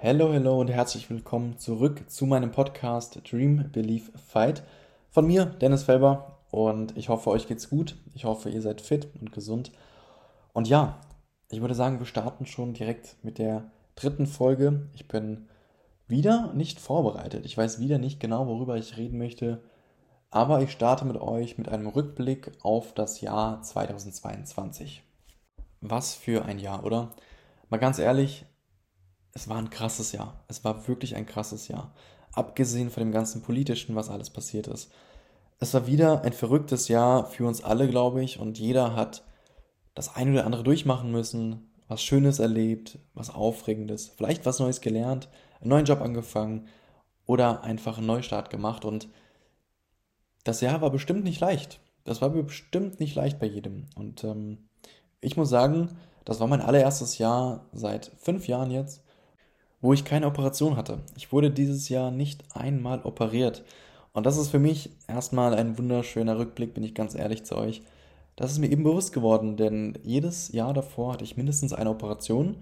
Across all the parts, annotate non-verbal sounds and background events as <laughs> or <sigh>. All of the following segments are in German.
Hello, hello und herzlich willkommen zurück zu meinem Podcast Dream, Believe, Fight. Von mir, Dennis Felber, und ich hoffe, euch geht's gut. Ich hoffe, ihr seid fit und gesund. Und ja, ich würde sagen, wir starten schon direkt mit der dritten Folge. Ich bin wieder nicht vorbereitet. Ich weiß wieder nicht genau, worüber ich reden möchte. Aber ich starte mit euch mit einem Rückblick auf das Jahr 2022. Was für ein Jahr, oder? Mal ganz ehrlich, es war ein krasses Jahr. Es war wirklich ein krasses Jahr. Abgesehen von dem ganzen Politischen, was alles passiert ist. Es war wieder ein verrücktes Jahr für uns alle, glaube ich, und jeder hat das eine oder andere durchmachen müssen, was Schönes erlebt, was Aufregendes, vielleicht was Neues gelernt, einen neuen Job angefangen oder einfach einen Neustart gemacht. Und das Jahr war bestimmt nicht leicht. Das war bestimmt nicht leicht bei jedem. Und ähm, ich muss sagen, das war mein allererstes Jahr seit fünf Jahren jetzt wo ich keine Operation hatte. Ich wurde dieses Jahr nicht einmal operiert. Und das ist für mich erstmal ein wunderschöner Rückblick, bin ich ganz ehrlich zu euch. Das ist mir eben bewusst geworden, denn jedes Jahr davor hatte ich mindestens eine Operation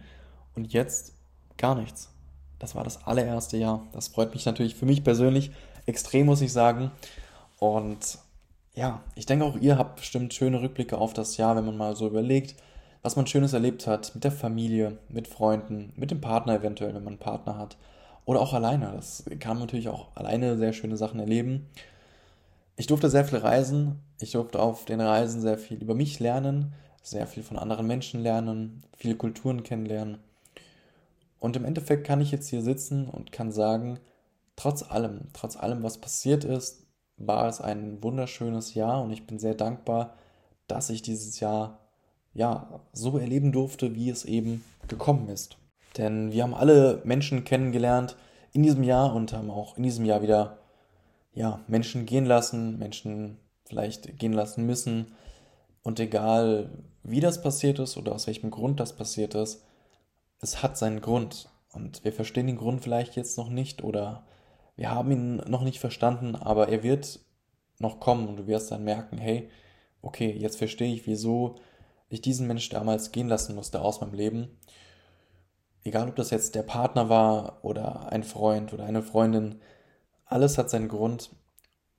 und jetzt gar nichts. Das war das allererste Jahr. Das freut mich natürlich für mich persönlich extrem, muss ich sagen. Und ja, ich denke auch ihr habt bestimmt schöne Rückblicke auf das Jahr, wenn man mal so überlegt, was man Schönes erlebt hat mit der Familie, mit Freunden, mit dem Partner eventuell, wenn man einen Partner hat. Oder auch alleine. Das kann man natürlich auch alleine sehr schöne Sachen erleben. Ich durfte sehr viel reisen. Ich durfte auf den Reisen sehr viel über mich lernen, sehr viel von anderen Menschen lernen, viele Kulturen kennenlernen. Und im Endeffekt kann ich jetzt hier sitzen und kann sagen, trotz allem, trotz allem, was passiert ist, war es ein wunderschönes Jahr und ich bin sehr dankbar, dass ich dieses Jahr ja, so erleben durfte, wie es eben gekommen ist. Denn wir haben alle Menschen kennengelernt in diesem Jahr und haben auch in diesem Jahr wieder ja, Menschen gehen lassen, Menschen vielleicht gehen lassen müssen. Und egal, wie das passiert ist oder aus welchem Grund das passiert ist, es hat seinen Grund. Und wir verstehen den Grund vielleicht jetzt noch nicht oder wir haben ihn noch nicht verstanden, aber er wird noch kommen und du wirst dann merken, hey, okay, jetzt verstehe ich, wieso ich diesen Mensch damals gehen lassen musste aus meinem Leben. Egal, ob das jetzt der Partner war oder ein Freund oder eine Freundin, alles hat seinen Grund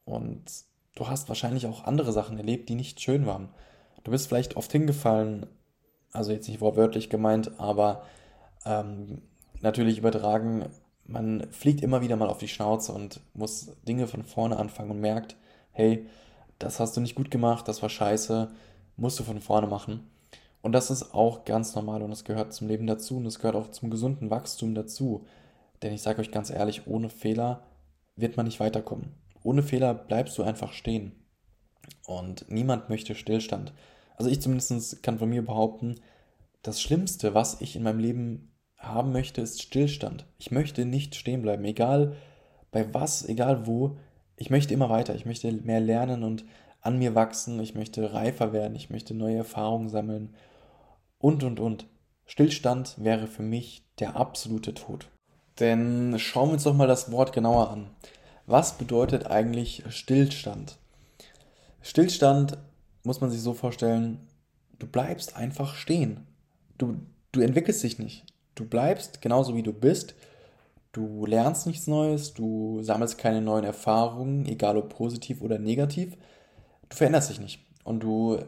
und du hast wahrscheinlich auch andere Sachen erlebt, die nicht schön waren. Du bist vielleicht oft hingefallen, also jetzt nicht wortwörtlich gemeint, aber ähm, natürlich übertragen, man fliegt immer wieder mal auf die Schnauze und muss Dinge von vorne anfangen und merkt, hey, das hast du nicht gut gemacht, das war scheiße, musst du von vorne machen. Und das ist auch ganz normal und es gehört zum Leben dazu und es gehört auch zum gesunden Wachstum dazu. Denn ich sage euch ganz ehrlich, ohne Fehler wird man nicht weiterkommen. Ohne Fehler bleibst du einfach stehen. Und niemand möchte Stillstand. Also ich zumindest kann von mir behaupten, das Schlimmste, was ich in meinem Leben haben möchte, ist Stillstand. Ich möchte nicht stehen bleiben, egal bei was, egal wo. Ich möchte immer weiter. Ich möchte mehr lernen und an mir wachsen, ich möchte reifer werden, ich möchte neue Erfahrungen sammeln und, und, und. Stillstand wäre für mich der absolute Tod. Denn schauen wir uns doch mal das Wort genauer an. Was bedeutet eigentlich Stillstand? Stillstand muss man sich so vorstellen, du bleibst einfach stehen. Du, du entwickelst dich nicht. Du bleibst genauso wie du bist. Du lernst nichts Neues, du sammelst keine neuen Erfahrungen, egal ob positiv oder negativ du veränderst dich nicht und du,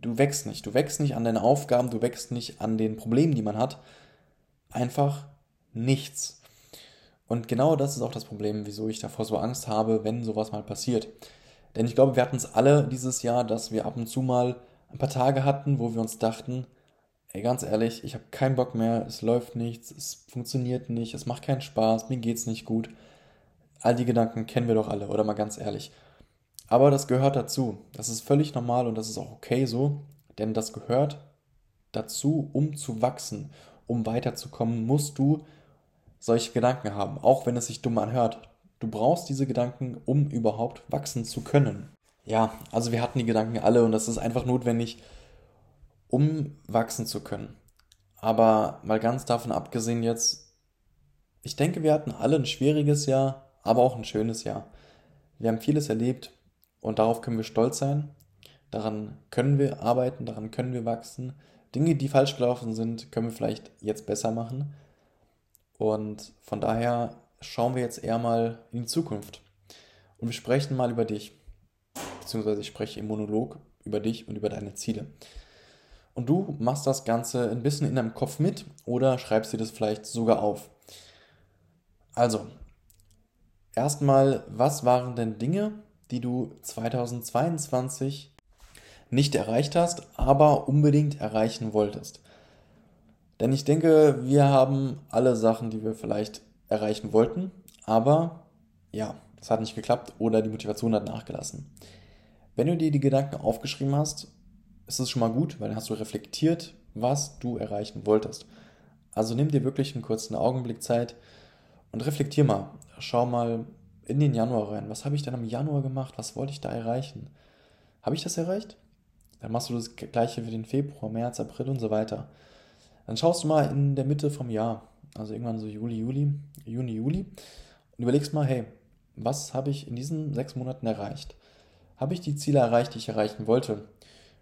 du wächst nicht. Du wächst nicht an deinen Aufgaben, du wächst nicht an den Problemen, die man hat. Einfach nichts. Und genau das ist auch das Problem, wieso ich davor so Angst habe, wenn sowas mal passiert. Denn ich glaube, wir hatten es alle dieses Jahr, dass wir ab und zu mal ein paar Tage hatten, wo wir uns dachten, ey, ganz ehrlich, ich habe keinen Bock mehr, es läuft nichts, es funktioniert nicht, es macht keinen Spaß, mir geht's nicht gut. All die Gedanken kennen wir doch alle, oder mal ganz ehrlich. Aber das gehört dazu. Das ist völlig normal und das ist auch okay so, denn das gehört dazu, um zu wachsen, um weiterzukommen, musst du solche Gedanken haben, auch wenn es sich dumm anhört. Du brauchst diese Gedanken, um überhaupt wachsen zu können. Ja, also wir hatten die Gedanken alle und das ist einfach notwendig, um wachsen zu können. Aber mal ganz davon abgesehen jetzt, ich denke, wir hatten alle ein schwieriges Jahr, aber auch ein schönes Jahr. Wir haben vieles erlebt, und darauf können wir stolz sein. Daran können wir arbeiten, daran können wir wachsen. Dinge, die falsch gelaufen sind, können wir vielleicht jetzt besser machen. Und von daher schauen wir jetzt eher mal in die Zukunft. Und wir sprechen mal über dich. Beziehungsweise ich spreche im Monolog über dich und über deine Ziele. Und du machst das Ganze ein bisschen in deinem Kopf mit oder schreibst dir das vielleicht sogar auf. Also, erstmal, was waren denn Dinge, die du 2022 nicht erreicht hast, aber unbedingt erreichen wolltest? Denn ich denke, wir haben alle Sachen, die wir vielleicht erreichen wollten, aber ja, es hat nicht geklappt oder die Motivation hat nachgelassen. Wenn du dir die Gedanken aufgeschrieben hast, ist es schon mal gut, weil dann hast du reflektiert, was du erreichen wolltest. Also nimm dir wirklich einen kurzen Augenblick Zeit und reflektier mal. Schau mal in den Januar rein. Was habe ich denn im Januar gemacht? Was wollte ich da erreichen? Habe ich das erreicht? Dann machst du das gleiche für den Februar, März, April und so weiter. Dann schaust du mal in der Mitte vom Jahr, also irgendwann so Juli, Juli, Juni, Juli und überlegst mal, hey, was habe ich in diesen sechs Monaten erreicht? Habe ich die Ziele erreicht, die ich erreichen wollte?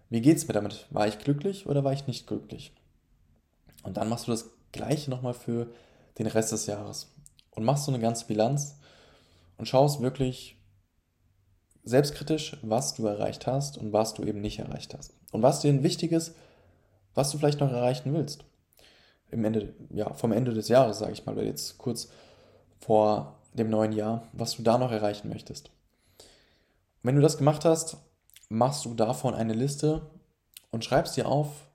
Wie geht es mir damit? War ich glücklich oder war ich nicht glücklich? Und dann machst du das Gleiche nochmal für den Rest des Jahres und machst so eine ganze Bilanz und schaust wirklich selbstkritisch, was du erreicht hast und was du eben nicht erreicht hast. Und was dir wichtig ist, was du vielleicht noch erreichen willst. Im Ende, ja, vom Ende des Jahres, sage ich mal, oder jetzt kurz vor dem neuen Jahr, was du da noch erreichen möchtest. Und wenn du das gemacht hast, machst du davon eine Liste und schreibst dir auf,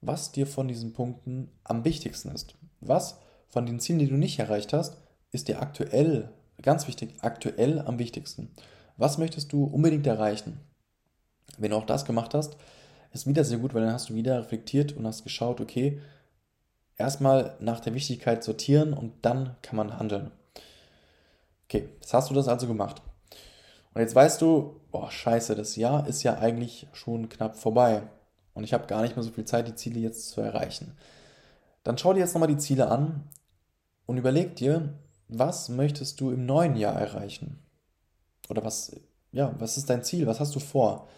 was dir von diesen Punkten am wichtigsten ist. Was von den Zielen, die du nicht erreicht hast, ist dir aktuell, ganz wichtig, aktuell am wichtigsten. Was möchtest du unbedingt erreichen? Wenn du auch das gemacht hast, ist wieder sehr gut, weil dann hast du wieder reflektiert und hast geschaut, okay, erstmal nach der Wichtigkeit sortieren und dann kann man handeln. Okay, jetzt hast du das also gemacht. Und jetzt weißt du, boah, scheiße, das Jahr ist ja eigentlich schon knapp vorbei. Und ich habe gar nicht mehr so viel Zeit, die Ziele jetzt zu erreichen. Dann schau dir jetzt nochmal die Ziele an und überleg dir, was möchtest du im neuen Jahr erreichen? Oder was, ja, was ist dein Ziel? Was hast du vor?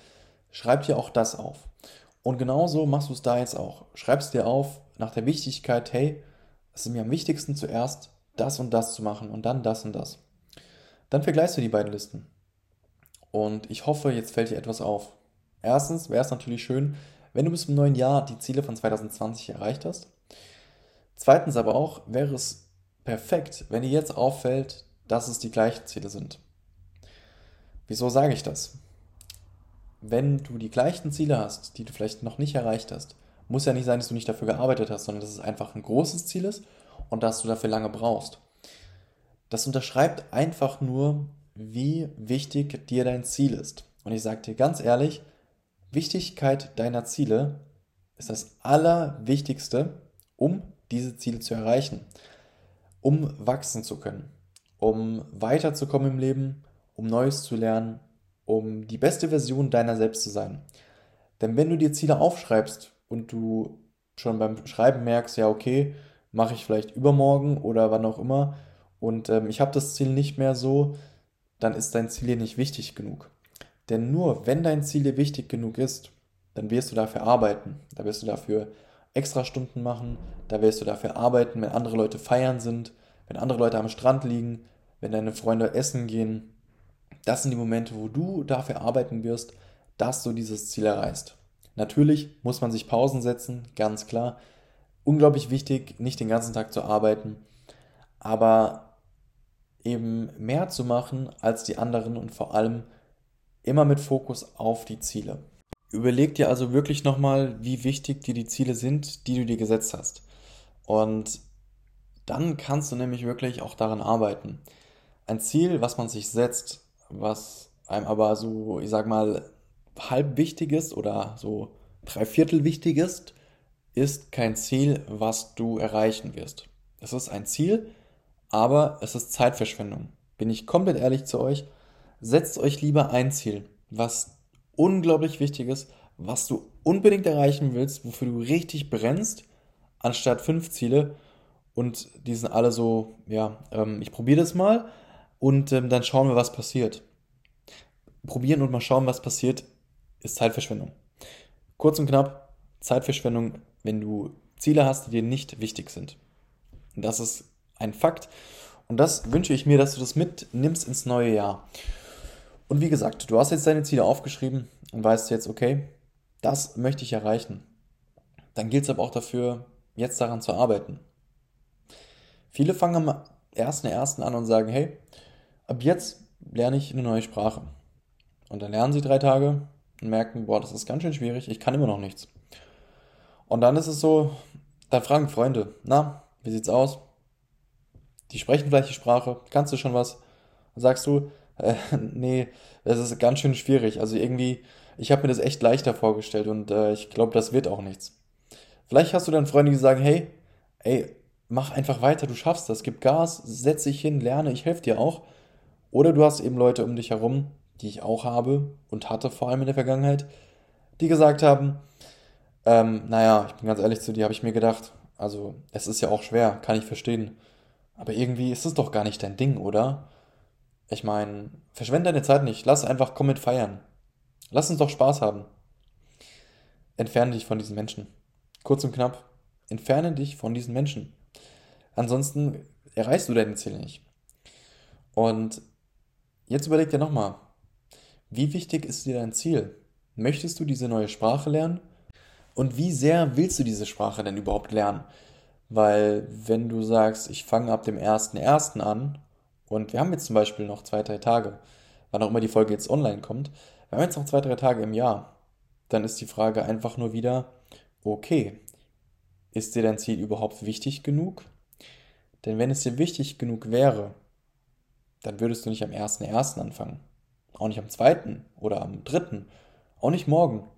Schreib dir auch das auf. Und genauso machst du es da jetzt auch. Schreibst dir auf nach der Wichtigkeit, hey, es ist mir am wichtigsten zuerst das und das zu machen und dann das und das. Dann vergleichst du die beiden Listen. Und ich hoffe, jetzt fällt dir etwas auf. Erstens wäre es natürlich schön, wenn du bis zum neuen Jahr die Ziele von 2020 erreicht hast. Zweitens aber auch wäre es perfekt, wenn dir jetzt auffällt, dass es die gleichen Ziele sind. Wieso sage ich das? Wenn du die gleichen Ziele hast, die du vielleicht noch nicht erreicht hast, muss ja nicht sein, dass du nicht dafür gearbeitet hast, sondern dass es einfach ein großes Ziel ist und dass du dafür lange brauchst. Das unterschreibt einfach nur, wie wichtig dir dein Ziel ist. Und ich sage dir ganz ehrlich, Wichtigkeit deiner Ziele ist das Allerwichtigste, um diese Ziele zu erreichen, um wachsen zu können, um weiterzukommen im Leben, um Neues zu lernen, um die beste Version deiner selbst zu sein. Denn wenn du dir Ziele aufschreibst und du schon beim Schreiben merkst, ja, okay, mache ich vielleicht übermorgen oder wann auch immer, und ähm, ich habe das Ziel nicht mehr so, dann ist dein Ziel dir nicht wichtig genug. Denn nur wenn dein Ziel dir wichtig genug ist, dann wirst du dafür arbeiten. Da wirst du dafür extra Stunden machen, da wirst du dafür arbeiten, wenn andere Leute feiern sind, wenn andere Leute am Strand liegen, wenn deine Freunde essen gehen. Das sind die Momente, wo du dafür arbeiten wirst, dass du dieses Ziel erreichst. Natürlich muss man sich Pausen setzen, ganz klar. Unglaublich wichtig, nicht den ganzen Tag zu arbeiten, aber eben mehr zu machen als die anderen und vor allem immer mit Fokus auf die Ziele. Überleg dir also wirklich nochmal, wie wichtig dir die Ziele sind, die du dir gesetzt hast. Und dann kannst du nämlich wirklich auch daran arbeiten. Ein Ziel, was man sich setzt, was einem aber so, ich sag mal, halb wichtig ist oder so drei Viertel wichtig ist, ist kein Ziel, was du erreichen wirst. Es ist ein Ziel, aber es ist Zeitverschwendung. Bin ich komplett ehrlich zu euch, setzt euch lieber ein Ziel, was unglaublich wichtig ist, was du unbedingt erreichen willst, wofür du richtig brennst, anstatt fünf Ziele und die sind alle so, ja, ähm, ich probiere das mal und ähm, dann schauen wir, was passiert. Probieren und mal schauen, was passiert, ist Zeitverschwendung. Kurz und knapp, Zeitverschwendung, wenn du Ziele hast, die dir nicht wichtig sind. Und das ist ein Fakt. Und das wünsche ich mir, dass du das mitnimmst ins neue Jahr. Und wie gesagt, du hast jetzt deine Ziele aufgeschrieben und weißt jetzt, okay, das möchte ich erreichen. Dann gilt es aber auch dafür, jetzt daran zu arbeiten. Viele fangen am 1.1. an und sagen, hey, ab jetzt lerne ich eine neue Sprache. Und dann lernen sie drei Tage und merken, boah, das ist ganz schön schwierig, ich kann immer noch nichts. Und dann ist es so, dann fragen Freunde, na, wie sieht's aus? Die sprechen vielleicht die Sprache, kannst du schon was? Dann sagst du, äh, <laughs> nee, das ist ganz schön schwierig. Also irgendwie, ich habe mir das echt leichter vorgestellt und äh, ich glaube, das wird auch nichts. Vielleicht hast du dann Freunde, die sagen, hey, ey, mach einfach weiter, du schaffst das, gib Gas, setz dich hin, lerne, ich helfe dir auch. Oder du hast eben Leute um dich herum, die ich auch habe und hatte vor allem in der Vergangenheit, die gesagt haben, ähm, naja, ich bin ganz ehrlich zu dir, habe ich mir gedacht, also es ist ja auch schwer, kann ich verstehen. Aber irgendwie ist es doch gar nicht dein Ding, oder? Ich meine, verschwende deine Zeit nicht, lass einfach komm mit feiern. Lass uns doch Spaß haben. Entferne dich von diesen Menschen. Kurz und knapp, entferne dich von diesen Menschen. Ansonsten erreichst du deine Ziele nicht. Und jetzt überleg dir nochmal, wie wichtig ist dir dein Ziel? Möchtest du diese neue Sprache lernen? Und wie sehr willst du diese Sprache denn überhaupt lernen? Weil wenn du sagst, ich fange ab dem 1.1. an und wir haben jetzt zum Beispiel noch zwei, drei Tage, wann auch immer die Folge jetzt online kommt, wir haben jetzt noch zwei, drei Tage im Jahr, dann ist die Frage einfach nur wieder, okay, ist dir dein Ziel überhaupt wichtig genug? Denn wenn es dir wichtig genug wäre, dann würdest du nicht am 1.1. anfangen auch nicht am zweiten oder am dritten, auch nicht morgen.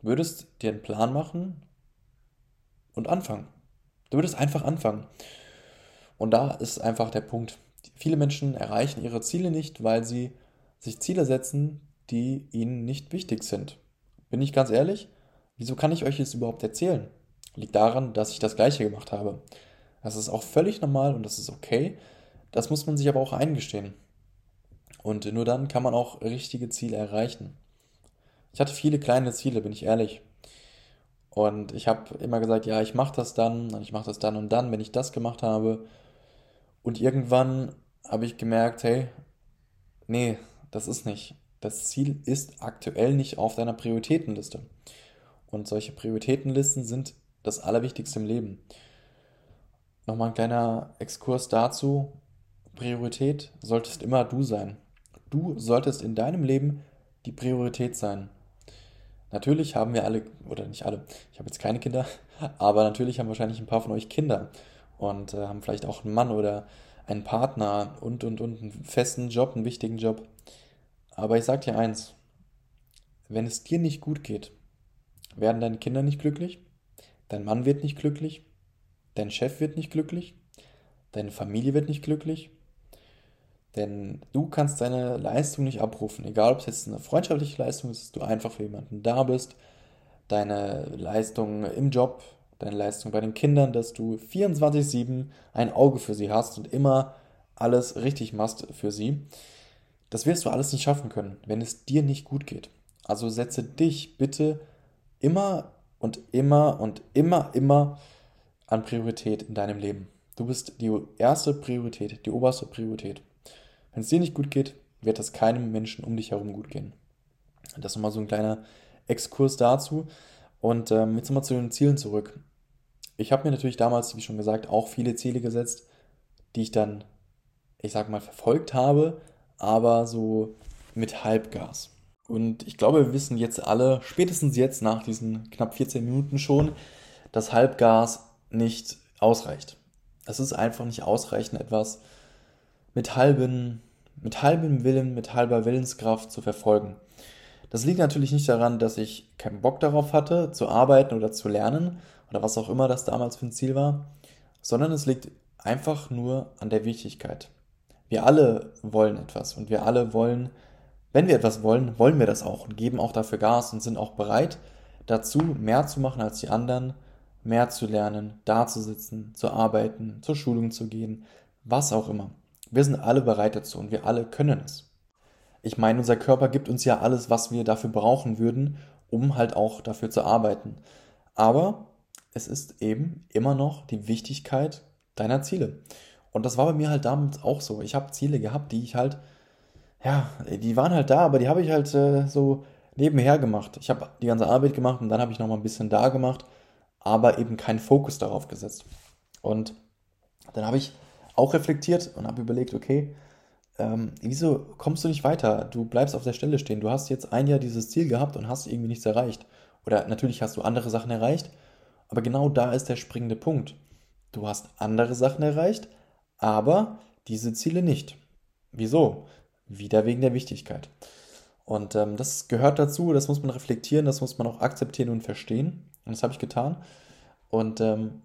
Du würdest dir einen Plan machen und anfangen. Du würdest einfach anfangen. Und da ist einfach der Punkt. Viele Menschen erreichen ihre Ziele nicht, weil sie sich Ziele setzen, die ihnen nicht wichtig sind. Bin ich ganz ehrlich? Wieso kann ich euch das überhaupt erzählen? Liegt daran, dass ich das gleiche gemacht habe. Das ist auch völlig normal und das ist okay. Das muss man sich aber auch eingestehen. Und nur dann kann man auch richtige Ziele erreichen. Ich hatte viele kleine Ziele, bin ich ehrlich. Und ich habe immer gesagt, ja, ich mache das dann und ich mache das dann und dann, wenn ich das gemacht habe. Und irgendwann habe ich gemerkt, hey, nee, das ist nicht. Das Ziel ist aktuell nicht auf deiner Prioritätenliste. Und solche Prioritätenlisten sind das Allerwichtigste im Leben. Nochmal ein kleiner Exkurs dazu. Priorität solltest immer du sein. Du solltest in deinem Leben die Priorität sein. Natürlich haben wir alle, oder nicht alle, ich habe jetzt keine Kinder, <laughs> aber natürlich haben wahrscheinlich ein paar von euch Kinder und äh, haben vielleicht auch einen Mann oder einen Partner und, und, und einen festen Job, einen wichtigen Job. Aber ich sage dir eins, wenn es dir nicht gut geht, werden deine Kinder nicht glücklich, dein Mann wird nicht glücklich, dein Chef wird nicht glücklich, deine Familie wird nicht glücklich denn du kannst deine Leistung nicht abrufen, egal ob es jetzt eine freundschaftliche Leistung ist, dass du einfach für jemanden da bist, deine Leistung im Job, deine Leistung bei den Kindern, dass du 24-7 ein Auge für sie hast und immer alles richtig machst für sie. Das wirst du alles nicht schaffen können, wenn es dir nicht gut geht. Also setze dich bitte immer und immer und immer, immer an Priorität in deinem Leben. Du bist die erste Priorität, die oberste Priorität. Wenn es dir nicht gut geht, wird das keinem Menschen um dich herum gut gehen. Das ist nochmal so ein kleiner Exkurs dazu. Und ähm, jetzt nochmal zu den Zielen zurück. Ich habe mir natürlich damals, wie schon gesagt, auch viele Ziele gesetzt, die ich dann, ich sag mal, verfolgt habe, aber so mit Halbgas. Und ich glaube, wir wissen jetzt alle, spätestens jetzt nach diesen knapp 14 Minuten schon, dass Halbgas nicht ausreicht. Es ist einfach nicht ausreichend, etwas mit, halben, mit halbem Willen, mit halber Willenskraft zu verfolgen. Das liegt natürlich nicht daran, dass ich keinen Bock darauf hatte, zu arbeiten oder zu lernen oder was auch immer das damals für ein Ziel war, sondern es liegt einfach nur an der Wichtigkeit. Wir alle wollen etwas und wir alle wollen, wenn wir etwas wollen, wollen wir das auch und geben auch dafür Gas und sind auch bereit dazu, mehr zu machen als die anderen, mehr zu lernen, da zu sitzen, zu arbeiten, zur Schulung zu gehen, was auch immer. Wir sind alle bereit dazu und wir alle können es. Ich meine, unser Körper gibt uns ja alles, was wir dafür brauchen würden, um halt auch dafür zu arbeiten. Aber es ist eben immer noch die Wichtigkeit deiner Ziele. Und das war bei mir halt damals auch so. Ich habe Ziele gehabt, die ich halt, ja, die waren halt da, aber die habe ich halt äh, so nebenher gemacht. Ich habe die ganze Arbeit gemacht und dann habe ich noch mal ein bisschen da gemacht, aber eben keinen Fokus darauf gesetzt. Und dann habe ich auch reflektiert und habe überlegt, okay, ähm, wieso kommst du nicht weiter? Du bleibst auf der Stelle stehen. Du hast jetzt ein Jahr dieses Ziel gehabt und hast irgendwie nichts erreicht. Oder natürlich hast du andere Sachen erreicht, aber genau da ist der springende Punkt. Du hast andere Sachen erreicht, aber diese Ziele nicht. Wieso? Wieder wegen der Wichtigkeit. Und ähm, das gehört dazu, das muss man reflektieren, das muss man auch akzeptieren und verstehen. Und das habe ich getan. Und ähm,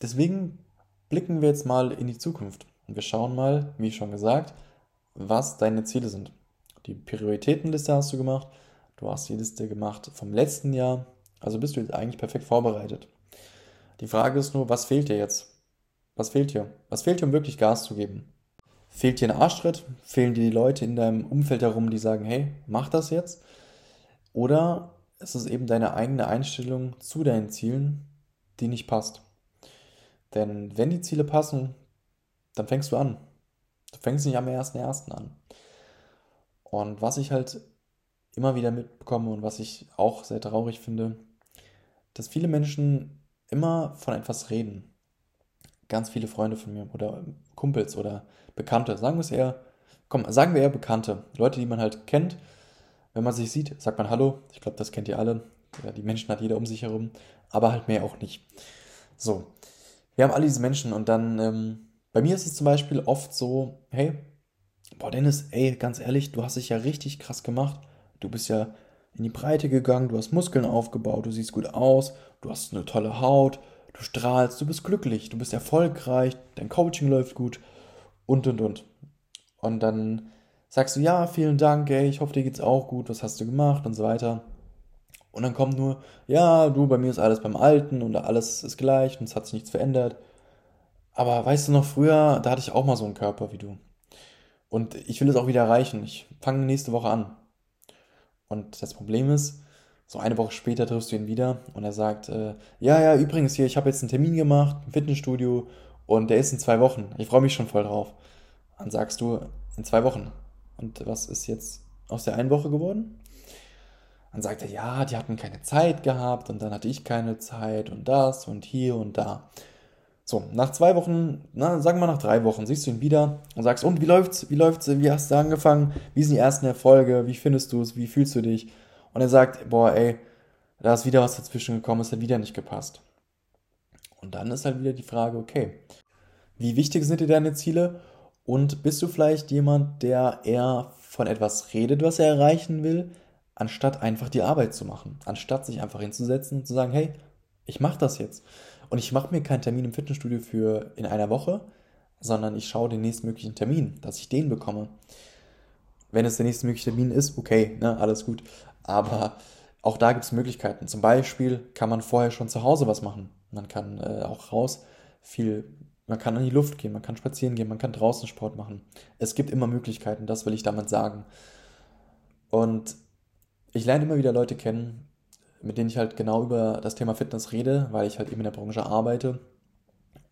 deswegen blicken wir jetzt mal in die Zukunft. Und wir schauen mal, wie schon gesagt, was deine Ziele sind. Die Prioritätenliste hast du gemacht. Du hast die Liste gemacht vom letzten Jahr. Also bist du jetzt eigentlich perfekt vorbereitet. Die Frage ist nur, was fehlt dir jetzt? Was fehlt dir? Was fehlt dir, um wirklich Gas zu geben? Fehlt dir ein Arschtritt? Fehlen dir die Leute in deinem Umfeld herum, die sagen, hey, mach das jetzt? Oder ist es eben deine eigene Einstellung zu deinen Zielen, die nicht passt? Denn wenn die Ziele passen, dann fängst du an. Du fängst nicht am 1.1. an. Und was ich halt immer wieder mitbekomme und was ich auch sehr traurig finde, dass viele Menschen immer von etwas reden. Ganz viele Freunde von mir oder Kumpels oder Bekannte, sagen wir es eher, komm, sagen wir eher Bekannte, Leute, die man halt kennt. Wenn man sich sieht, sagt man Hallo. Ich glaube, das kennt ihr alle. Ja, die Menschen hat jeder um sich herum, aber halt mehr auch nicht. So, wir haben alle diese Menschen und dann, ähm, bei mir ist es zum Beispiel oft so, hey, boah Dennis, ey, ganz ehrlich, du hast dich ja richtig krass gemacht. Du bist ja in die Breite gegangen, du hast Muskeln aufgebaut, du siehst gut aus, du hast eine tolle Haut, du strahlst, du bist glücklich, du bist erfolgreich, dein Coaching läuft gut und und und. Und dann sagst du, ja, vielen Dank, ey, ich hoffe, dir geht's auch gut, was hast du gemacht und so weiter. Und dann kommt nur, ja, du, bei mir ist alles beim Alten und alles ist gleich und es hat sich nichts verändert. Aber weißt du noch, früher, da hatte ich auch mal so einen Körper wie du. Und ich will es auch wieder erreichen. Ich fange nächste Woche an. Und das Problem ist, so eine Woche später triffst du ihn wieder und er sagt, äh, ja, ja, übrigens hier, ich habe jetzt einen Termin gemacht im Fitnessstudio und der ist in zwei Wochen. Ich freue mich schon voll drauf. Dann sagst du, in zwei Wochen. Und was ist jetzt aus der einen Woche geworden? Dann sagt er, ja, die hatten keine Zeit gehabt und dann hatte ich keine Zeit und das und hier und da. So, nach zwei Wochen, na, sagen wir nach drei Wochen, siehst du ihn wieder und sagst, und wie läuft's, wie läuft's, wie hast du angefangen, wie sind die ersten Erfolge, wie findest du es, wie fühlst du dich? Und er sagt, boah, ey, da ist wieder was dazwischen gekommen, es hat wieder nicht gepasst. Und dann ist halt wieder die Frage, okay, wie wichtig sind dir deine Ziele? Und bist du vielleicht jemand, der eher von etwas redet, was er erreichen will, anstatt einfach die Arbeit zu machen? Anstatt sich einfach hinzusetzen und zu sagen, hey, ich mache das jetzt. Und ich mache mir keinen Termin im Fitnessstudio für in einer Woche, sondern ich schaue den nächstmöglichen Termin, dass ich den bekomme. Wenn es der nächstmögliche Termin ist, okay, ne, alles gut. Aber auch da gibt es Möglichkeiten. Zum Beispiel kann man vorher schon zu Hause was machen. Man kann äh, auch raus viel, man kann in die Luft gehen, man kann spazieren gehen, man kann draußen Sport machen. Es gibt immer Möglichkeiten, das will ich damit sagen. Und ich lerne immer wieder Leute kennen, mit denen ich halt genau über das Thema Fitness rede, weil ich halt eben in der Branche arbeite.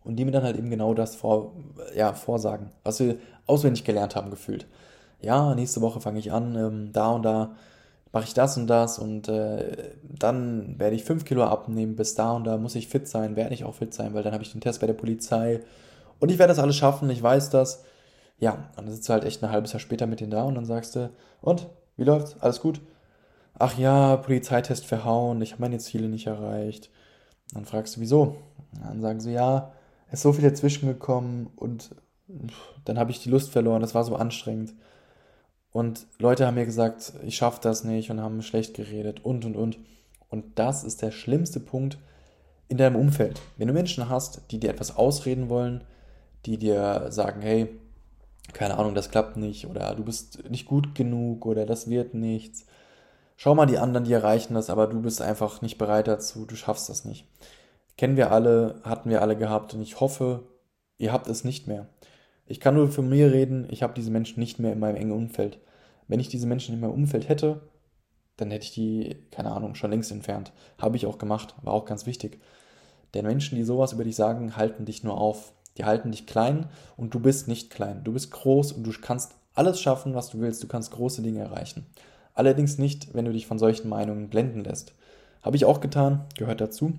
Und die mir dann halt eben genau das vor, ja, vorsagen, was wir auswendig gelernt haben, gefühlt. Ja, nächste Woche fange ich an, ähm, da und da mache ich das und das und äh, dann werde ich 5 Kilo abnehmen, bis da und da muss ich fit sein, werde ich auch fit sein, weil dann habe ich den Test bei der Polizei und ich werde das alles schaffen, ich weiß das. Ja, und dann sitzt du halt echt ein halbes Jahr später mit denen da und dann sagst du, und, wie läuft's? Alles gut? Ach ja, Polizeitest verhauen, ich habe meine Ziele nicht erreicht. Dann fragst du, wieso? Dann sagen sie, ja, es ist so viel dazwischen gekommen und dann habe ich die Lust verloren, das war so anstrengend. Und Leute haben mir gesagt, ich schaffe das nicht und haben schlecht geredet und und und. Und das ist der schlimmste Punkt in deinem Umfeld. Wenn du Menschen hast, die dir etwas ausreden wollen, die dir sagen, hey, keine Ahnung, das klappt nicht oder du bist nicht gut genug oder das wird nichts schau mal, die anderen, die erreichen das, aber du bist einfach nicht bereit dazu, du schaffst das nicht. Kennen wir alle, hatten wir alle gehabt und ich hoffe, ihr habt es nicht mehr. Ich kann nur von mir reden, ich habe diese Menschen nicht mehr in meinem engen Umfeld. Wenn ich diese Menschen in meinem Umfeld hätte, dann hätte ich die, keine Ahnung, schon längst entfernt. Habe ich auch gemacht, war auch ganz wichtig. Denn Menschen, die sowas über dich sagen, halten dich nur auf. Die halten dich klein und du bist nicht klein. Du bist groß und du kannst alles schaffen, was du willst. Du kannst große Dinge erreichen. Allerdings nicht, wenn du dich von solchen Meinungen blenden lässt. Habe ich auch getan, gehört dazu.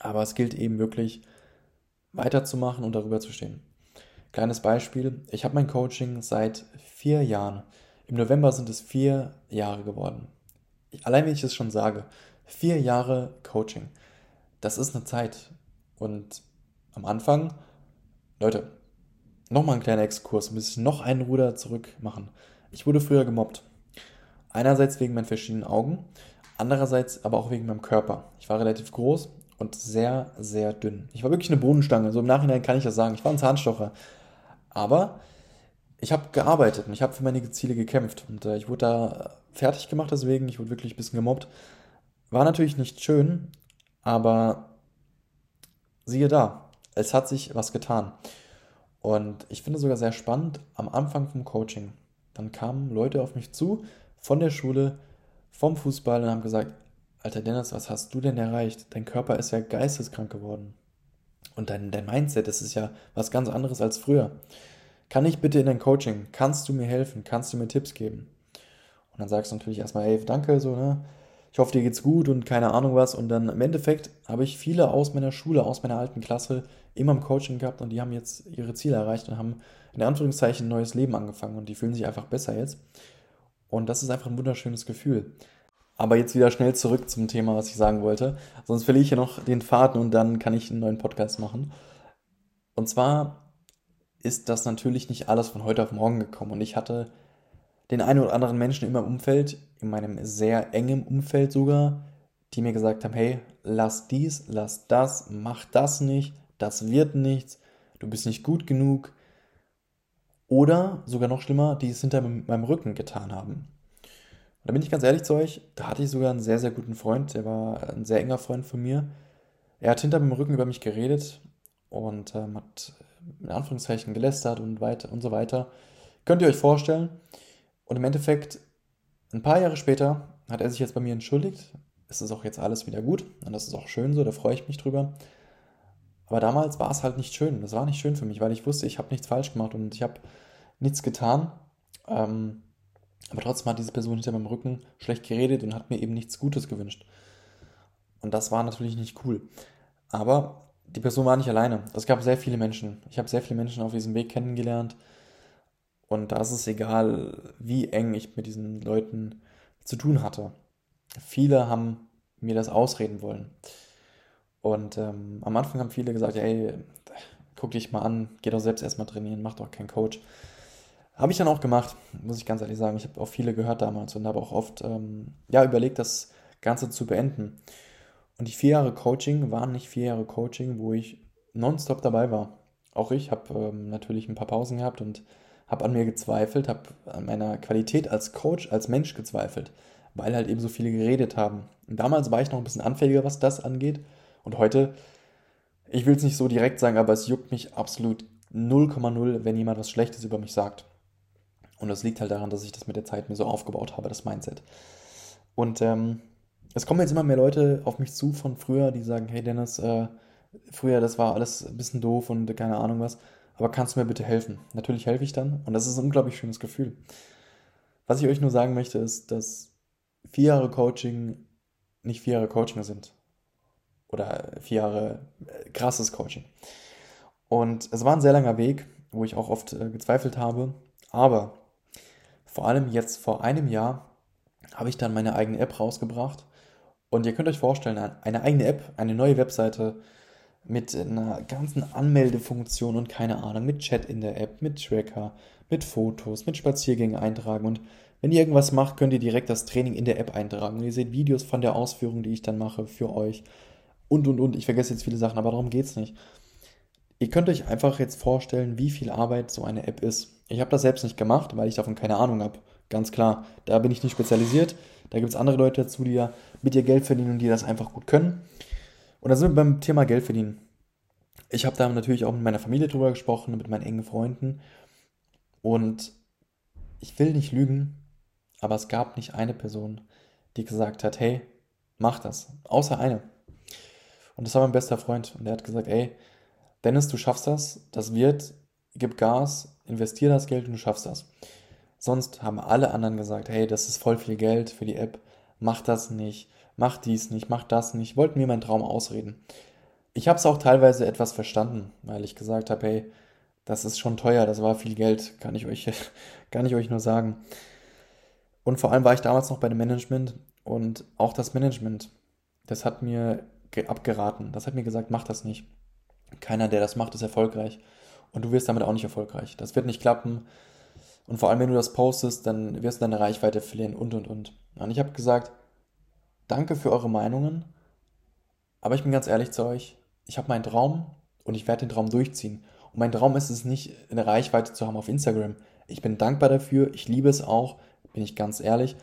Aber es gilt eben wirklich weiterzumachen und darüber zu stehen. Kleines Beispiel, ich habe mein Coaching seit vier Jahren. Im November sind es vier Jahre geworden. Allein wenn ich es schon sage, vier Jahre Coaching, das ist eine Zeit. Und am Anfang, Leute, nochmal ein kleiner Exkurs, muss ich noch einen Ruder zurück machen. Ich wurde früher gemobbt. Einerseits wegen meinen verschiedenen Augen, andererseits aber auch wegen meinem Körper. Ich war relativ groß und sehr, sehr dünn. Ich war wirklich eine Bohnenstange. So im Nachhinein kann ich das sagen. Ich war ein Zahnstocher. Aber ich habe gearbeitet und ich habe für meine Ziele gekämpft. Und äh, ich wurde da fertig gemacht deswegen. Ich wurde wirklich ein bisschen gemobbt. War natürlich nicht schön, aber siehe da, es hat sich was getan. Und ich finde sogar sehr spannend, am Anfang vom Coaching, dann kamen Leute auf mich zu, von der Schule, vom Fußball und haben gesagt, Alter Dennis, was hast du denn erreicht? Dein Körper ist ja geisteskrank geworden. Und dein, dein Mindset, das ist ja was ganz anderes als früher. Kann ich bitte in dein Coaching? Kannst du mir helfen? Kannst du mir Tipps geben? Und dann sagst du natürlich erstmal, hey, danke, so, ne? Ich hoffe, dir geht's gut und keine Ahnung was. Und dann im Endeffekt habe ich viele aus meiner Schule, aus meiner alten Klasse immer im Coaching gehabt und die haben jetzt ihre Ziele erreicht und haben in Anführungszeichen ein neues Leben angefangen und die fühlen sich einfach besser jetzt. Und das ist einfach ein wunderschönes Gefühl. Aber jetzt wieder schnell zurück zum Thema, was ich sagen wollte. Sonst verliere ich hier noch den Faden und dann kann ich einen neuen Podcast machen. Und zwar ist das natürlich nicht alles von heute auf morgen gekommen. Und ich hatte den einen oder anderen Menschen in meinem Umfeld, in meinem sehr engen Umfeld sogar, die mir gesagt haben, hey, lass dies, lass das, mach das nicht, das wird nichts, du bist nicht gut genug, oder sogar noch schlimmer, die es hinter meinem Rücken getan haben. Und da bin ich ganz ehrlich zu euch, da hatte ich sogar einen sehr, sehr guten Freund, der war ein sehr enger Freund von mir. Er hat hinter meinem Rücken über mich geredet und ähm, hat in Anführungszeichen gelästert und weiter und so weiter. Könnt ihr euch vorstellen? Und im Endeffekt, ein paar Jahre später, hat er sich jetzt bei mir entschuldigt. Es ist auch jetzt alles wieder gut und das ist auch schön so, da freue ich mich drüber. Aber damals war es halt nicht schön. Das war nicht schön für mich, weil ich wusste, ich habe nichts falsch gemacht und ich habe nichts getan. Ähm, aber trotzdem hat diese Person hinter meinem Rücken schlecht geredet und hat mir eben nichts Gutes gewünscht. Und das war natürlich nicht cool. Aber die Person war nicht alleine. Es gab sehr viele Menschen. Ich habe sehr viele Menschen auf diesem Weg kennengelernt. Und da ist es egal, wie eng ich mit diesen Leuten zu tun hatte. Viele haben mir das ausreden wollen. Und ähm, am Anfang haben viele gesagt, ey, guck dich mal an, geh doch selbst erstmal trainieren, mach doch keinen Coach. Habe ich dann auch gemacht, muss ich ganz ehrlich sagen. Ich habe auch viele gehört damals und habe auch oft ähm, ja, überlegt, das Ganze zu beenden. Und die vier Jahre Coaching waren nicht vier Jahre Coaching, wo ich nonstop dabei war. Auch ich habe ähm, natürlich ein paar Pausen gehabt und habe an mir gezweifelt, habe an meiner Qualität als Coach, als Mensch gezweifelt, weil halt eben so viele geredet haben. Und damals war ich noch ein bisschen anfälliger, was das angeht. Und heute, ich will es nicht so direkt sagen, aber es juckt mich absolut 0,0, wenn jemand was Schlechtes über mich sagt. Und das liegt halt daran, dass ich das mit der Zeit mir so aufgebaut habe, das Mindset. Und ähm, es kommen jetzt immer mehr Leute auf mich zu von früher, die sagen, hey Dennis, äh, früher, das war alles ein bisschen doof und keine Ahnung was, aber kannst du mir bitte helfen? Natürlich helfe ich dann und das ist ein unglaublich schönes Gefühl. Was ich euch nur sagen möchte, ist, dass vier Jahre Coaching nicht vier Jahre Coaching sind oder vier Jahre äh, krasses Coaching. Und es war ein sehr langer Weg, wo ich auch oft äh, gezweifelt habe. Aber vor allem jetzt vor einem Jahr habe ich dann meine eigene App rausgebracht. Und ihr könnt euch vorstellen, eine eigene App, eine neue Webseite mit einer ganzen Anmeldefunktion und keine Ahnung, mit Chat in der App, mit Tracker, mit Fotos, mit Spaziergängen eintragen. Und wenn ihr irgendwas macht, könnt ihr direkt das Training in der App eintragen. Und ihr seht Videos von der Ausführung, die ich dann mache für euch und, und, und. Ich vergesse jetzt viele Sachen, aber darum geht es nicht. Ihr könnt euch einfach jetzt vorstellen, wie viel Arbeit so eine App ist. Ich habe das selbst nicht gemacht, weil ich davon keine Ahnung habe. Ganz klar, da bin ich nicht spezialisiert. Da gibt es andere Leute dazu, die ja mit ihr Geld verdienen und die das einfach gut können. Und da sind wir beim Thema Geld verdienen. Ich habe da natürlich auch mit meiner Familie drüber gesprochen, mit meinen engen Freunden. Und ich will nicht lügen, aber es gab nicht eine Person, die gesagt hat, hey, mach das. Außer eine. Und das war mein bester Freund. Und der hat gesagt, ey, Dennis, du schaffst das, das wird, gib Gas, investier das Geld und du schaffst das. Sonst haben alle anderen gesagt, hey, das ist voll viel Geld für die App, mach das nicht, mach dies nicht, mach das nicht, wollten mir meinen Traum ausreden. Ich habe es auch teilweise etwas verstanden, weil ich gesagt habe, hey, das ist schon teuer, das war viel Geld, kann ich euch, <laughs> kann ich euch nur sagen. Und vor allem war ich damals noch bei dem Management und auch das Management, das hat mir abgeraten. Das hat mir gesagt, mach das nicht. Keiner, der das macht, ist erfolgreich. Und du wirst damit auch nicht erfolgreich. Das wird nicht klappen. Und vor allem, wenn du das postest, dann wirst du deine Reichweite verlieren und und und. Und ich habe gesagt, danke für eure Meinungen. Aber ich bin ganz ehrlich zu euch, ich habe meinen Traum und ich werde den Traum durchziehen. Und mein Traum ist es nicht, eine Reichweite zu haben auf Instagram. Ich bin dankbar dafür, ich liebe es auch, bin ich ganz ehrlich.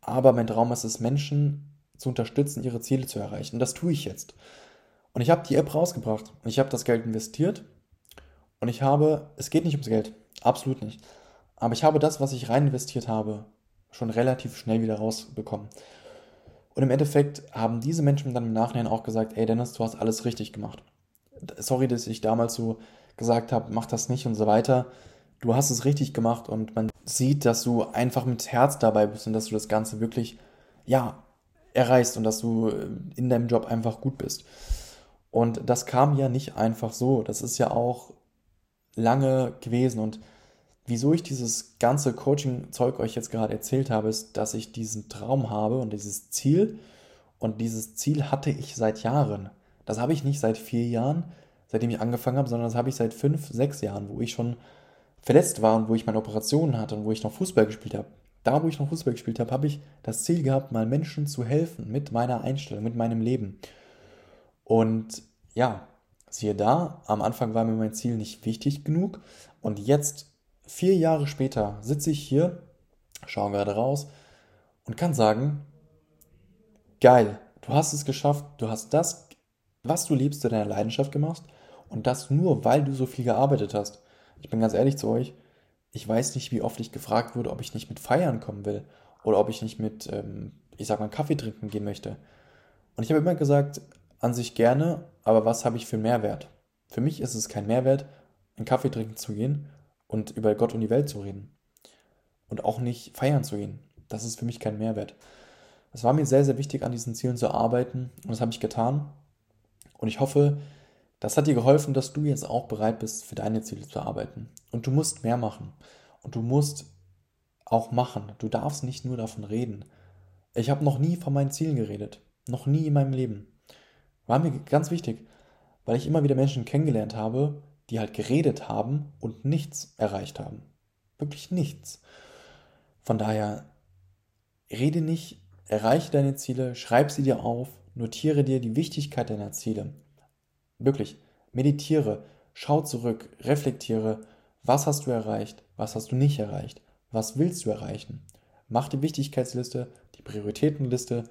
Aber mein Traum ist es, Menschen zu unterstützen, ihre Ziele zu erreichen. Und das tue ich jetzt. Und ich habe die App rausgebracht und ich habe das Geld investiert und ich habe, es geht nicht ums Geld, absolut nicht. Aber ich habe das, was ich rein investiert habe, schon relativ schnell wieder rausbekommen. Und im Endeffekt haben diese Menschen dann im Nachhinein auch gesagt, ey Dennis, du hast alles richtig gemacht. Sorry, dass ich damals so gesagt habe, mach das nicht und so weiter. Du hast es richtig gemacht und man sieht, dass du einfach mit Herz dabei bist und dass du das Ganze wirklich, ja, erreichst und dass du in deinem Job einfach gut bist. Und das kam ja nicht einfach so. Das ist ja auch lange gewesen. Und wieso ich dieses ganze Coaching-Zeug euch jetzt gerade erzählt habe, ist, dass ich diesen Traum habe und dieses Ziel. Und dieses Ziel hatte ich seit Jahren. Das habe ich nicht seit vier Jahren, seitdem ich angefangen habe, sondern das habe ich seit fünf, sechs Jahren, wo ich schon verletzt war und wo ich meine Operationen hatte und wo ich noch Fußball gespielt habe. Da, wo ich noch Fußball gespielt habe, habe ich das Ziel gehabt, mal Menschen zu helfen mit meiner Einstellung, mit meinem Leben. Und ja, siehe da, am Anfang war mir mein Ziel nicht wichtig genug. Und jetzt, vier Jahre später, sitze ich hier, schaue gerade raus und kann sagen, geil, du hast es geschafft, du hast das, was du liebst, zu deiner Leidenschaft gemacht. Und das nur, weil du so viel gearbeitet hast. Ich bin ganz ehrlich zu euch, ich weiß nicht, wie oft ich gefragt wurde, ob ich nicht mit feiern kommen will oder ob ich nicht mit, ähm, ich sag mal, Kaffee trinken gehen möchte. Und ich habe immer gesagt, an sich gerne, aber was habe ich für Mehrwert? Für mich ist es kein Mehrwert, einen Kaffee trinken zu gehen und über Gott und die Welt zu reden. Und auch nicht feiern zu gehen. Das ist für mich kein Mehrwert. Es war mir sehr, sehr wichtig, an diesen Zielen zu arbeiten und das habe ich getan. Und ich hoffe, das hat dir geholfen, dass du jetzt auch bereit bist, für deine Ziele zu arbeiten. Und du musst mehr machen. Und du musst auch machen. Du darfst nicht nur davon reden. Ich habe noch nie von meinen Zielen geredet. Noch nie in meinem Leben. War mir ganz wichtig, weil ich immer wieder Menschen kennengelernt habe, die halt geredet haben und nichts erreicht haben. Wirklich nichts. Von daher, rede nicht, erreiche deine Ziele, schreib sie dir auf, notiere dir die Wichtigkeit deiner Ziele. Wirklich, meditiere, schau zurück, reflektiere, was hast du erreicht, was hast du nicht erreicht, was willst du erreichen. Mach die Wichtigkeitsliste, die Prioritätenliste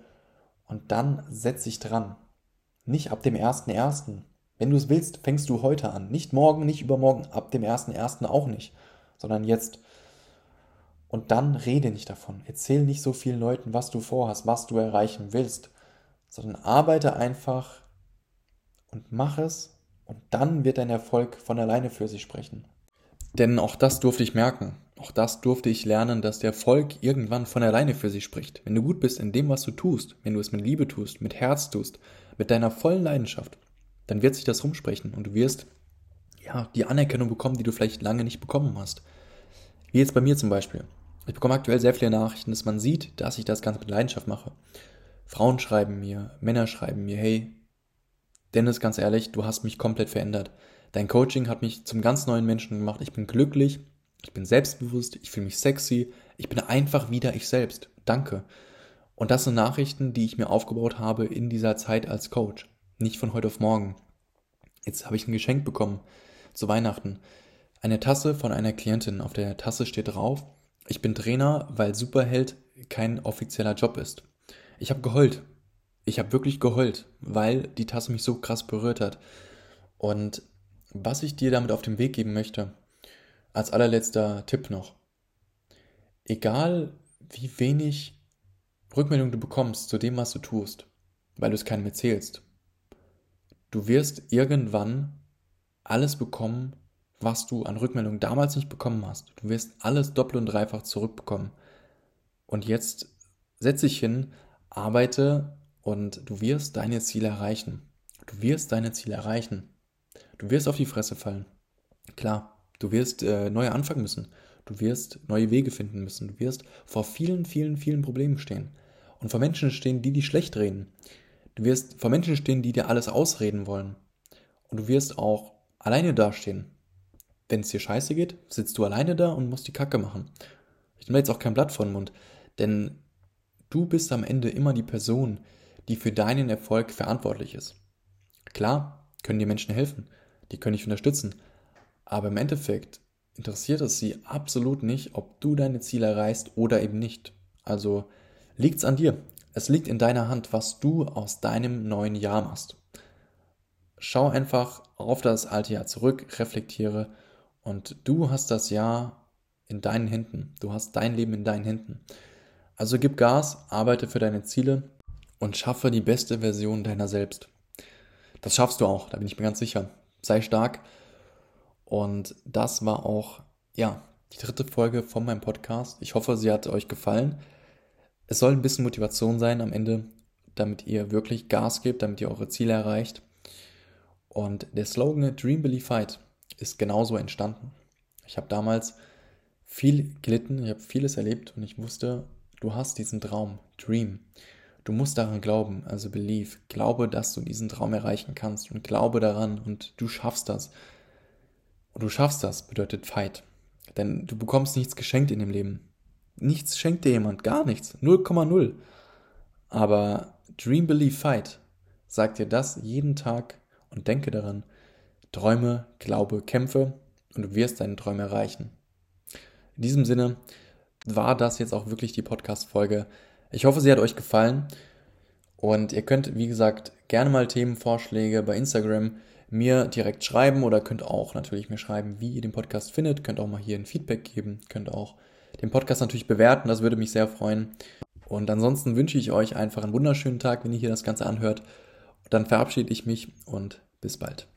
und dann setz dich dran. Nicht ab dem 1.1. Wenn du es willst, fängst du heute an. Nicht morgen, nicht übermorgen, ab dem 1.1. auch nicht, sondern jetzt. Und dann rede nicht davon. Erzähl nicht so vielen Leuten, was du vorhast, was du erreichen willst, sondern arbeite einfach und mach es und dann wird dein Erfolg von alleine für sich sprechen. Denn auch das durfte ich merken. Auch das durfte ich lernen, dass der Erfolg irgendwann von alleine für sich spricht. Wenn du gut bist in dem, was du tust, wenn du es mit Liebe tust, mit Herz tust, mit deiner vollen Leidenschaft, dann wird sich das rumsprechen und du wirst ja die Anerkennung bekommen, die du vielleicht lange nicht bekommen hast. Wie jetzt bei mir zum Beispiel. Ich bekomme aktuell sehr viele Nachrichten, dass man sieht, dass ich das Ganze mit Leidenschaft mache. Frauen schreiben mir, Männer schreiben mir, hey, Dennis, ganz ehrlich, du hast mich komplett verändert. Dein Coaching hat mich zum ganz neuen Menschen gemacht. Ich bin glücklich, ich bin selbstbewusst, ich fühle mich sexy, ich bin einfach wieder ich selbst. Danke. Und das sind Nachrichten, die ich mir aufgebaut habe in dieser Zeit als Coach. Nicht von heute auf morgen. Jetzt habe ich ein Geschenk bekommen zu Weihnachten. Eine Tasse von einer Klientin. Auf der Tasse steht drauf, ich bin Trainer, weil Superheld kein offizieller Job ist. Ich habe geheult. Ich habe wirklich geheult, weil die Tasse mich so krass berührt hat. Und was ich dir damit auf den Weg geben möchte, als allerletzter Tipp noch. Egal wie wenig Rückmeldung du bekommst zu dem, was du tust, weil du es keinem erzählst. du wirst irgendwann alles bekommen, was du an Rückmeldung damals nicht bekommen hast. Du wirst alles doppelt und dreifach zurückbekommen. Und jetzt setz dich hin, arbeite und du wirst deine Ziele erreichen. Du wirst deine Ziele erreichen. Du wirst auf die Fresse fallen. Klar, du wirst äh, neu anfangen müssen. Du wirst neue Wege finden müssen. Du wirst vor vielen, vielen, vielen Problemen stehen. Und vor Menschen stehen, die dich schlecht reden. Du wirst vor Menschen stehen, die dir alles ausreden wollen. Und du wirst auch alleine dastehen. Wenn es dir scheiße geht, sitzt du alleine da und musst die Kacke machen. Ich nehme jetzt auch kein Blatt vor den Mund, denn du bist am Ende immer die Person, die für deinen Erfolg verantwortlich ist. Klar, können dir Menschen helfen, die können dich unterstützen, aber im Endeffekt interessiert es sie absolut nicht, ob du deine Ziele erreichst oder eben nicht. Also liegt es an dir. Es liegt in deiner Hand, was du aus deinem neuen Jahr machst. Schau einfach auf das alte Jahr zurück, reflektiere und du hast das Jahr in deinen Händen. Du hast dein Leben in deinen Händen. Also gib Gas, arbeite für deine Ziele und schaffe die beste Version deiner selbst. Das schaffst du auch, da bin ich mir ganz sicher. Sei stark. Und das war auch, ja, die dritte Folge von meinem Podcast. Ich hoffe, sie hat euch gefallen. Es soll ein bisschen Motivation sein am Ende, damit ihr wirklich Gas gebt, damit ihr eure Ziele erreicht. Und der Slogan Dream Believe Fight ist genauso entstanden. Ich habe damals viel gelitten, ich habe vieles erlebt und ich wusste, du hast diesen Traum, Dream. Du musst daran glauben, also believe. Glaube, dass du diesen Traum erreichen kannst und glaube daran und du schaffst das. Und du schaffst das bedeutet Fight. Denn du bekommst nichts geschenkt in dem Leben. Nichts schenkt dir jemand, gar nichts. 0,0. Aber Dream, Believe, Fight sagt dir das jeden Tag und denke daran, Träume, glaube, kämpfe und du wirst deine Träume erreichen. In diesem Sinne war das jetzt auch wirklich die Podcast-Folge. Ich hoffe, sie hat euch gefallen. Und ihr könnt, wie gesagt, gerne mal Themenvorschläge bei Instagram mir direkt schreiben oder könnt auch natürlich mir schreiben, wie ihr den Podcast findet. Könnt auch mal hier ein Feedback geben. Könnt auch den Podcast natürlich bewerten. Das würde mich sehr freuen. Und ansonsten wünsche ich euch einfach einen wunderschönen Tag, wenn ihr hier das Ganze anhört. Dann verabschiede ich mich und bis bald.